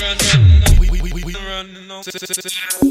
run, run, run, run, run,